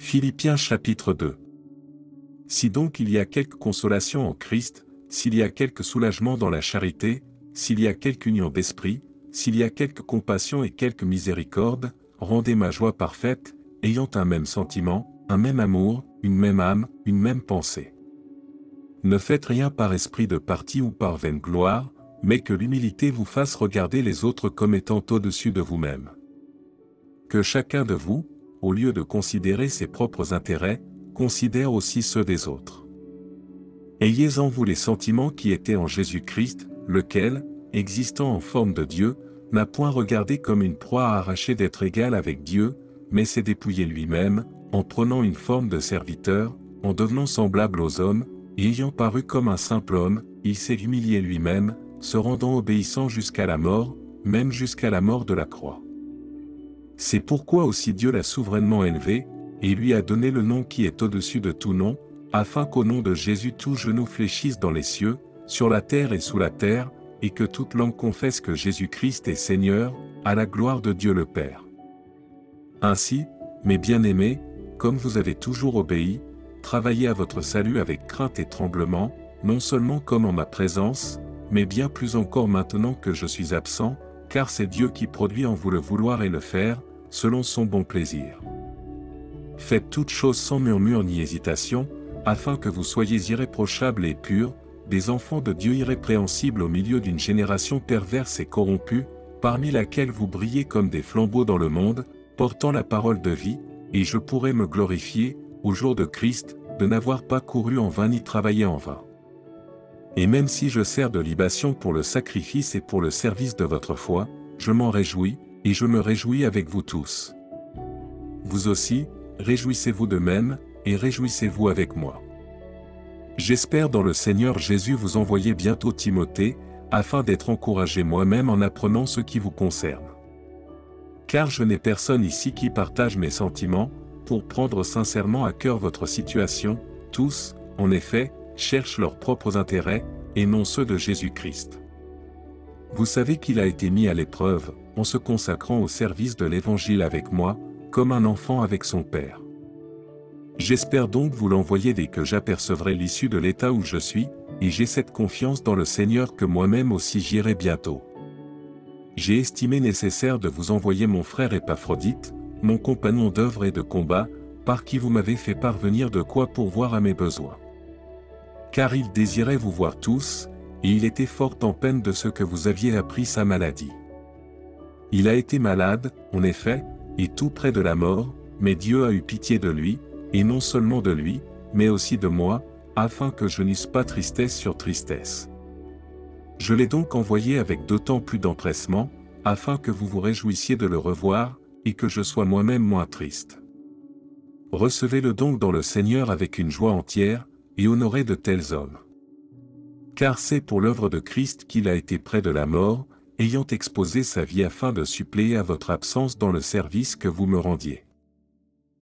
Philippiens chapitre 2 Si donc il y a quelque consolation en Christ, s'il y a quelque soulagement dans la charité, s'il y a quelque union d'esprit, s'il y a quelque compassion et quelque miséricorde, rendez ma joie parfaite, ayant un même sentiment, un même amour, une même âme, une même pensée. Ne faites rien par esprit de parti ou par vaine gloire, mais que l'humilité vous fasse regarder les autres comme étant au-dessus de vous-même. Que chacun de vous, au lieu de considérer ses propres intérêts, considère aussi ceux des autres. Ayez en vous les sentiments qui étaient en Jésus-Christ, lequel, existant en forme de Dieu, n'a point regardé comme une proie à arracher d'être égal avec Dieu, mais s'est dépouillé lui-même, en prenant une forme de serviteur, en devenant semblable aux hommes, et ayant paru comme un simple homme, il s'est humilié lui-même, se rendant obéissant jusqu'à la mort, même jusqu'à la mort de la croix. C'est pourquoi aussi Dieu l'a souverainement élevé, et lui a donné le nom qui est au-dessus de tout nom, afin qu'au nom de Jésus tout genou fléchisse dans les cieux, sur la terre et sous la terre, et que toute langue confesse que Jésus-Christ est Seigneur, à la gloire de Dieu le Père. Ainsi, mes bien-aimés, comme vous avez toujours obéi, travaillez à votre salut avec crainte et tremblement, non seulement comme en ma présence, mais bien plus encore maintenant que je suis absent, car c'est Dieu qui produit en vous le vouloir et le faire, selon son bon plaisir. Faites toutes choses sans murmure ni hésitation, afin que vous soyez irréprochables et purs, des enfants de Dieu irrépréhensibles au milieu d'une génération perverse et corrompue, parmi laquelle vous brillez comme des flambeaux dans le monde, portant la parole de vie, et je pourrai me glorifier, au jour de Christ, de n'avoir pas couru en vain ni travaillé en vain. Et même si je sers de libation pour le sacrifice et pour le service de votre foi, je m'en réjouis, et je me réjouis avec vous tous. Vous aussi, réjouissez-vous de même, et réjouissez-vous avec moi. J'espère dans le Seigneur Jésus vous envoyer bientôt Timothée, afin d'être encouragé moi-même en apprenant ce qui vous concerne. Car je n'ai personne ici qui partage mes sentiments, pour prendre sincèrement à cœur votre situation, tous, en effet, cherchent leurs propres intérêts, et non ceux de Jésus-Christ. Vous savez qu'il a été mis à l'épreuve, en se consacrant au service de l'Évangile avec moi, comme un enfant avec son Père. J'espère donc vous l'envoyer dès que j'apercevrai l'issue de l'état où je suis, et j'ai cette confiance dans le Seigneur que moi-même aussi j'irai bientôt. J'ai estimé nécessaire de vous envoyer mon frère Épaphrodite, mon compagnon d'œuvre et de combat, par qui vous m'avez fait parvenir de quoi pourvoir à mes besoins. Car il désirait vous voir tous, et il était fort en peine de ce que vous aviez appris sa maladie. Il a été malade, en effet, et tout près de la mort, mais Dieu a eu pitié de lui, et non seulement de lui, mais aussi de moi, afin que je n'eusse pas tristesse sur tristesse. Je l'ai donc envoyé avec d'autant plus d'empressement, afin que vous vous réjouissiez de le revoir, et que je sois moi-même moins triste. Recevez-le donc dans le Seigneur avec une joie entière, et honorez de tels hommes. Car c'est pour l'œuvre de Christ qu'il a été près de la mort, ayant exposé sa vie afin de suppléer à votre absence dans le service que vous me rendiez.